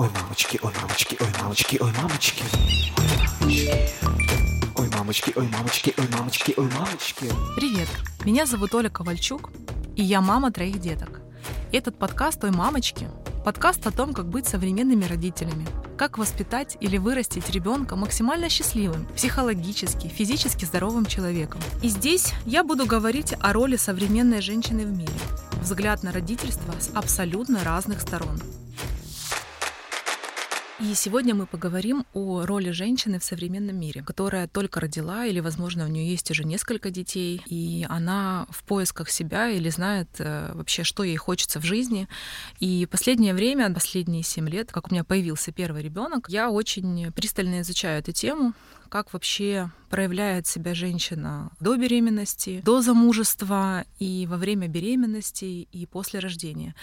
Ой, мамочки, ой, мамочки, ой, мамочки, ой, мамочки. Ой, мамочки, ой, мамочки, ой, мамочки, ой, мамочки. Привет, меня зовут Оля Ковальчук, и я мама троих деток. Этот подкаст «Ой, мамочки» — подкаст о том, как быть современными родителями, как воспитать или вырастить ребенка максимально счастливым, психологически, физически здоровым человеком. И здесь я буду говорить о роли современной женщины в мире, взгляд на родительство с абсолютно разных сторон — и сегодня мы поговорим о роли женщины в современном мире, которая только родила или, возможно, у нее есть уже несколько детей, и она в поисках себя или знает э, вообще, что ей хочется в жизни. И последнее время, последние семь лет, как у меня появился первый ребенок, я очень пристально изучаю эту тему, как вообще проявляет себя женщина до беременности, до замужества и во время беременности и после рождения.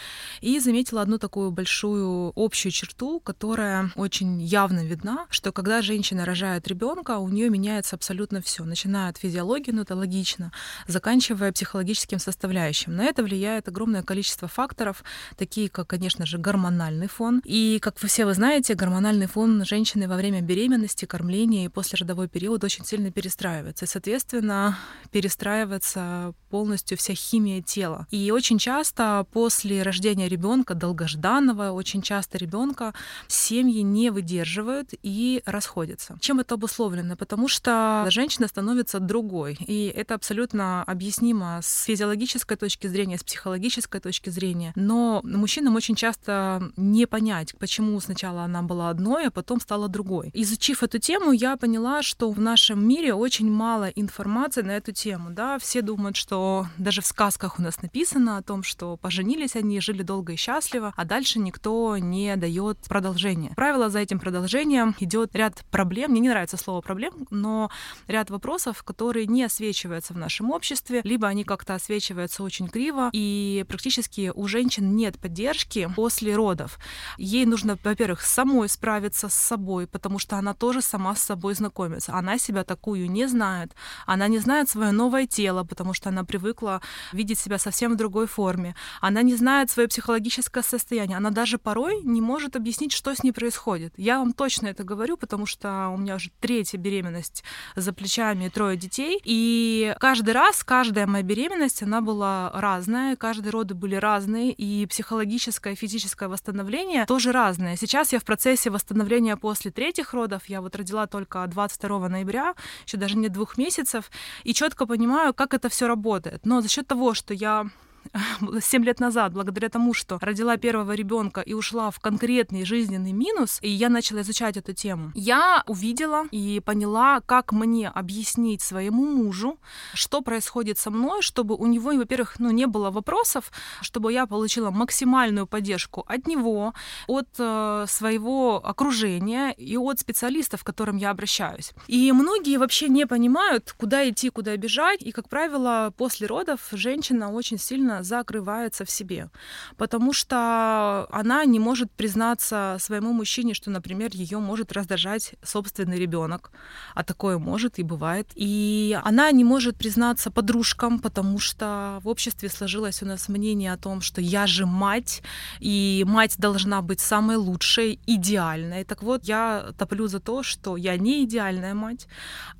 И заметила одну такую большую общую черту, которая очень явно видна, что когда женщина рожает ребенка, у нее меняется абсолютно все, начиная от физиологии, ну это логично, заканчивая психологическим составляющим. На это влияет огромное количество факторов, такие как, конечно же, гормональный фон. И, как вы все вы знаете, гормональный фон женщины во время беременности, кормления и после послеродовой период очень сильно перестраивается. И, соответственно, перестраивается полностью вся химия тела. И очень часто после рождения ребенка, долгожданного, очень часто ребенка семьи не выдерживают и расходятся. Чем это обусловлено? Потому что женщина становится другой. И это абсолютно объяснимо с физиологической точки зрения, с психологической точки зрения. Но мужчинам очень часто не понять, почему сначала она была одной, а потом стала другой. Изучив эту тему, я поняла, что в нашем мире очень мало информации на эту тему. Да? Все думают, что даже в сказках у нас написано о том, что поженились они, жили долго и счастливо, а дальше никто не дает продолжения. Правило, за этим продолжением идет ряд проблем. Мне не нравится слово проблем, но ряд вопросов, которые не освечиваются в нашем обществе, либо они как-то освечиваются очень криво, и практически у женщин нет поддержки после родов. Ей нужно, во-первых, самой справиться с собой, потому что она тоже сама с собой знакома знакомиться. Она себя такую не знает. Она не знает свое новое тело, потому что она привыкла видеть себя совсем в другой форме. Она не знает свое психологическое состояние. Она даже порой не может объяснить, что с ней происходит. Я вам точно это говорю, потому что у меня уже третья беременность за плечами, трое детей. И каждый раз, каждая моя беременность, она была разная, каждые роды были разные, и психологическое, физическое восстановление тоже разное. Сейчас я в процессе восстановления после третьих родов. Я вот родила только два 22 ноября, еще даже не двух месяцев, и четко понимаю, как это все работает. Но за счет того, что я 7 лет назад, благодаря тому, что родила первого ребенка и ушла в конкретный жизненный минус, и я начала изучать эту тему, я увидела и поняла, как мне объяснить своему мужу, что происходит со мной, чтобы у него, во-первых, ну, не было вопросов, чтобы я получила максимальную поддержку от него, от э, своего окружения и от специалистов, к которым я обращаюсь. И многие вообще не понимают, куда идти, куда бежать, и, как правило, после родов женщина очень сильно закрывается в себе, потому что она не может признаться своему мужчине, что, например, ее может раздражать собственный ребенок, а такое может и бывает. И она не может признаться подружкам, потому что в обществе сложилось у нас мнение о том, что я же мать, и мать должна быть самой лучшей, идеальной. Так вот, я топлю за то, что я не идеальная мать,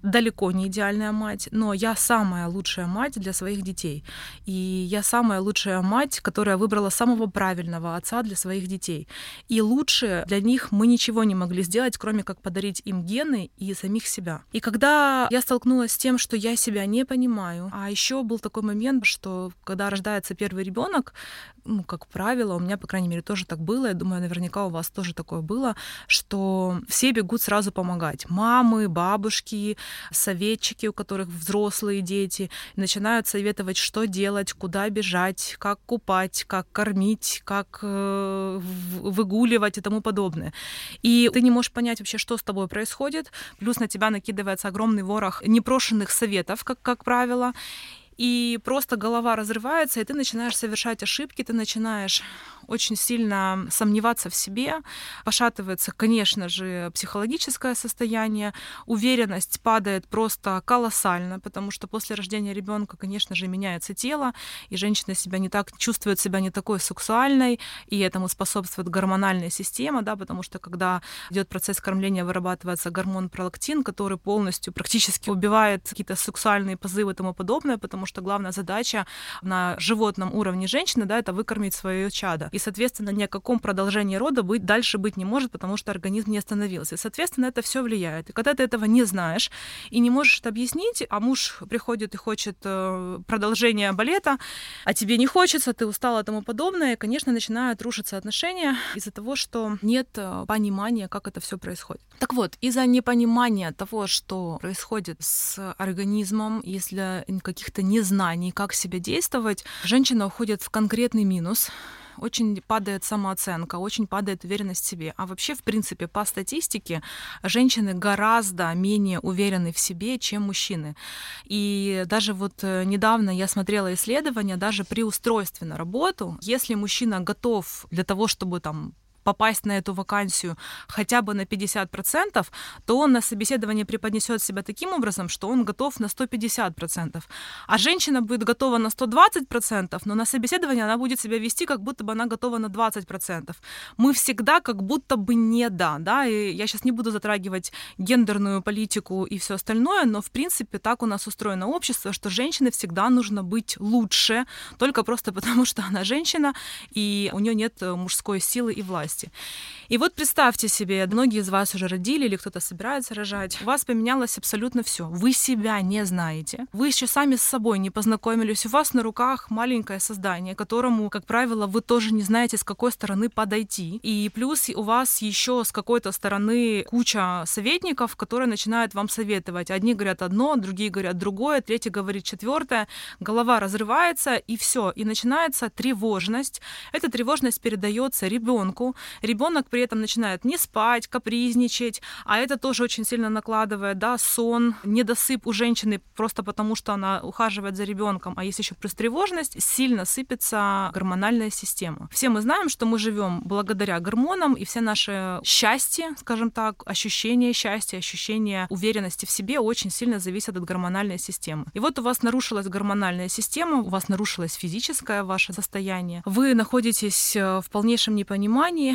далеко не идеальная мать, но я самая лучшая мать для своих детей. И я сам самая лучшая мать, которая выбрала самого правильного отца для своих детей. И лучше для них мы ничего не могли сделать, кроме как подарить им гены и самих себя. И когда я столкнулась с тем, что я себя не понимаю, а еще был такой момент, что когда рождается первый ребенок, ну, как правило, у меня, по крайней мере, тоже так было, я думаю, наверняка у вас тоже такое было, что все бегут сразу помогать. Мамы, бабушки, советчики, у которых взрослые дети, начинают советовать, что делать, куда бежать, как купать, как кормить, как э, выгуливать и тому подобное. И ты не можешь понять вообще, что с тобой происходит, плюс на тебя накидывается огромный ворох непрошенных советов, как, как правило, и просто голова разрывается, и ты начинаешь совершать ошибки, ты начинаешь очень сильно сомневаться в себе, пошатывается, конечно же, психологическое состояние, уверенность падает просто колоссально, потому что после рождения ребенка, конечно же, меняется тело, и женщина себя не так чувствует себя не такой сексуальной, и этому способствует гормональная система, да, потому что когда идет процесс кормления, вырабатывается гормон пролактин, который полностью практически убивает какие-то сексуальные позывы и тому подобное, потому что главная задача на животном уровне женщины, да, это выкормить свое чадо. И, соответственно, ни о каком продолжении рода быть дальше быть не может, потому что организм не остановился. И, соответственно, это все влияет. И когда ты этого не знаешь и не можешь это объяснить, а муж приходит и хочет э, продолжения балета, а тебе не хочется, ты устала и тому подобное, и, конечно, начинают рушиться отношения из-за того, что нет э, понимания, как это все происходит. Так вот, из-за непонимания того, что происходит с организмом, если каких-то незнаний, как себя действовать, женщина уходит в конкретный минус, очень падает самооценка, очень падает уверенность в себе. А вообще, в принципе, по статистике, женщины гораздо менее уверены в себе, чем мужчины. И даже вот э, недавно я смотрела исследования, даже при устройстве на работу, если мужчина готов для того, чтобы там попасть на эту вакансию хотя бы на 50%, то он на собеседовании преподнесет себя таким образом, что он готов на 150%. А женщина будет готова на 120%, но на собеседовании она будет себя вести, как будто бы она готова на 20%. Мы всегда как будто бы не да, да, и я сейчас не буду затрагивать гендерную политику и все остальное, но в принципе так у нас устроено общество, что женщине всегда нужно быть лучше, только просто потому, что она женщина, и у нее нет мужской силы и власти возрасте. И вот представьте себе, многие из вас уже родили или кто-то собирается рожать, у вас поменялось абсолютно все. Вы себя не знаете, вы еще сами с собой не познакомились, у вас на руках маленькое создание, которому, как правило, вы тоже не знаете, с какой стороны подойти. И плюс у вас еще с какой-то стороны куча советников, которые начинают вам советовать. Одни говорят одно, другие говорят другое, третий говорит четвертое. Голова разрывается, и все. И начинается тревожность. Эта тревожность передается ребенку, Ребенок при этом начинает не спать, капризничать, а это тоже очень сильно накладывает, да, сон, недосып у женщины просто потому, что она ухаживает за ребенком, а есть еще тревожность, сильно сыпется гормональная система. Все мы знаем, что мы живем благодаря гормонам, и все наши счастье, скажем так, ощущение счастья, ощущение уверенности в себе очень сильно зависят от гормональной системы. И вот у вас нарушилась гормональная система, у вас нарушилось физическое ваше состояние, вы находитесь э, в полнейшем непонимании,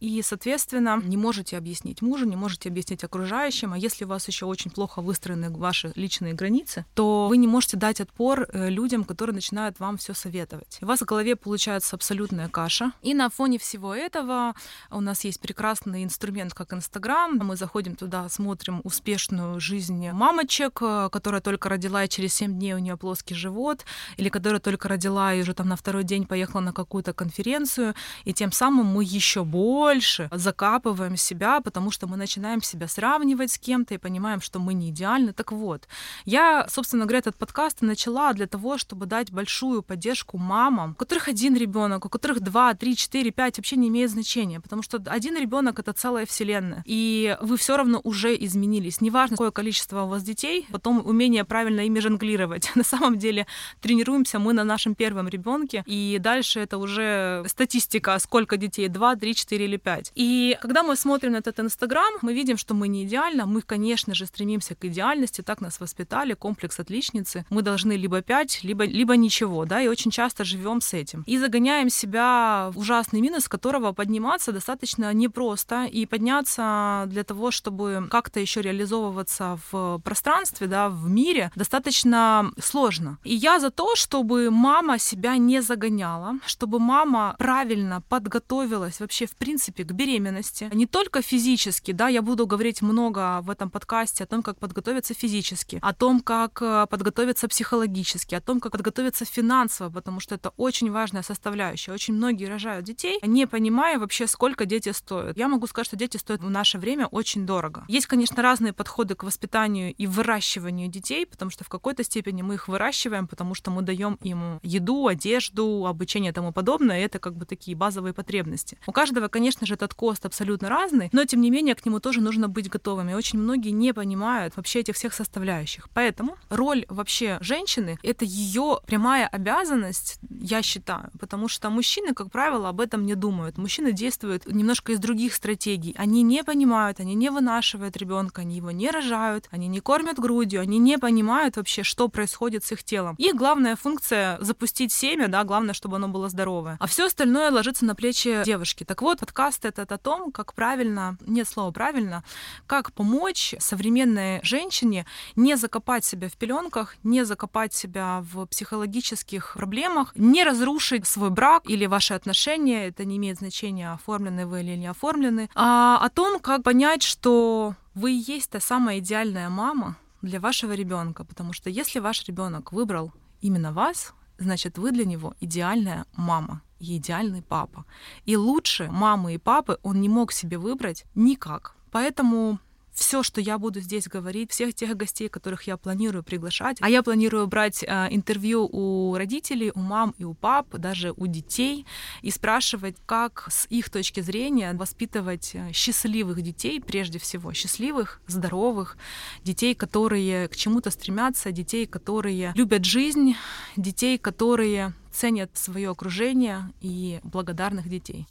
и, соответственно, не можете объяснить мужу, не можете объяснить окружающим, а если у вас еще очень плохо выстроены ваши личные границы, то вы не можете дать отпор э, людям, которые начинают вам все советовать. У вас в голове получается абсолютная каша. И на фоне всего этого у нас есть прекрасный инструмент, как Инстаграм. Мы заходим туда, смотрим успешную жизнь мамочек, э, которая только родила, и через 7 дней у нее плоский живот, или которая только родила и уже там на второй день поехала на какую-то конференцию, и тем самым мы еще больше больше закапываем себя, потому что мы начинаем себя сравнивать с кем-то и понимаем, что мы не идеальны. Так вот, я, собственно говоря, этот подкаст начала для того, чтобы дать большую поддержку мамам, у которых один ребенок, у которых два, три, четыре, пять, вообще не имеет значения, потому что один ребенок это целая вселенная, и вы все равно уже изменились. Неважно, какое количество у вас детей, потом умение правильно ими жонглировать. На самом деле тренируемся мы на нашем первом ребенке, и дальше это уже статистика, сколько детей, два, три, четыре или 5. И когда мы смотрим на этот Инстаграм, мы видим, что мы не идеально. Мы, конечно же, стремимся к идеальности, так нас воспитали, комплекс отличницы. Мы должны либо 5, либо, либо ничего, да, и очень часто живем с этим. И загоняем себя в ужасный минус, которого подниматься достаточно непросто. И подняться для того, чтобы как-то еще реализовываться в пространстве, да, в мире, достаточно сложно. И я за то, чтобы мама себя не загоняла, чтобы мама правильно подготовилась вообще в принципе принципе, к беременности. Не только физически, да, я буду говорить много в этом подкасте о том, как подготовиться физически, о том, как э, подготовиться психологически, о том, как подготовиться финансово, потому что это очень важная составляющая. Очень многие рожают детей, не понимая вообще, сколько дети стоят. Я могу сказать, что дети стоят в наше время очень дорого. Есть, конечно, разные подходы к воспитанию и выращиванию детей, потому что в какой-то степени мы их выращиваем, потому что мы даем им еду, одежду, обучение и тому подобное. И это как бы такие базовые потребности. У каждого, конечно, конечно же, этот кост абсолютно разный, но тем не менее к нему тоже нужно быть готовыми. Очень многие не понимают вообще этих всех составляющих. Поэтому роль вообще женщины — это ее прямая обязанность, я считаю, потому что мужчины, как правило, об этом не думают. Мужчины действуют немножко из других стратегий. Они не понимают, они не вынашивают ребенка, они его не рожают, они не кормят грудью, они не понимают вообще, что происходит с их телом. Их главная функция — запустить семя, да, главное, чтобы оно было здоровое. А все остальное ложится на плечи девушки. Так вот, подкаст этот о том, как правильно, нет слова правильно, как помочь современной женщине не закопать себя в пеленках, не закопать себя в психологических проблемах, не разрушить свой брак или ваши отношения, это не имеет значения, оформлены вы или не оформлены, а о том, как понять, что вы и есть та самая идеальная мама для вашего ребенка, потому что если ваш ребенок выбрал именно вас, значит, вы для него идеальная мама и идеальный папа. И лучше мамы и папы он не мог себе выбрать никак. Поэтому все, что я буду здесь говорить, всех тех гостей, которых я планирую приглашать. А я планирую брать э, интервью у родителей, у мам и у пап, даже у детей, и спрашивать, как с их точки зрения воспитывать э, счастливых детей, прежде всего счастливых, здоровых, детей, которые к чему-то стремятся, детей, которые любят жизнь, детей, которые ценят свое окружение и благодарных детей.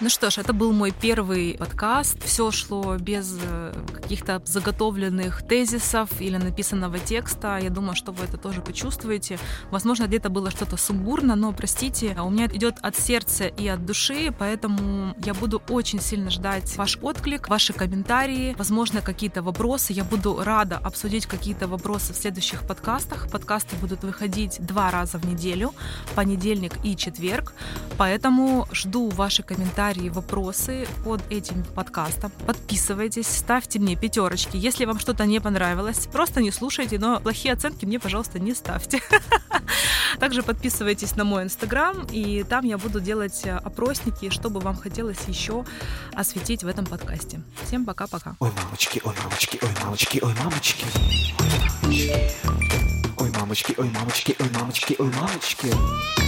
Ну что ж, это был мой первый подкаст. Все шло без э, каких-то заготовленных тезисов или написанного текста. Я думаю, что вы это тоже почувствуете. Возможно, где-то было что-то сумбурно, но простите, у меня идет от сердца и от души, поэтому я буду очень сильно ждать ваш отклик, ваши комментарии, возможно, какие-то вопросы. Я буду рада обсудить какие-то вопросы в следующих подкастах. Подкасты будут выходить два раза в неделю, понедельник и четверг, поэтому жду ваши комментарии комментарии, вопросы под этим подкастом. Подписывайтесь, ставьте мне пятерочки. Если вам что-то не понравилось, просто не слушайте, но плохие оценки мне, пожалуйста, не ставьте. Также подписывайтесь на мой инстаграм, и там я буду делать э, опросники, чтобы вам хотелось еще осветить в этом подкасте. Всем пока-пока. Ой, мамочки, ой, мамочки, ой, мамочки, ой, мамочки. Ой, мамочки, ой, мамочки, ой, мамочки, ой, мамочки.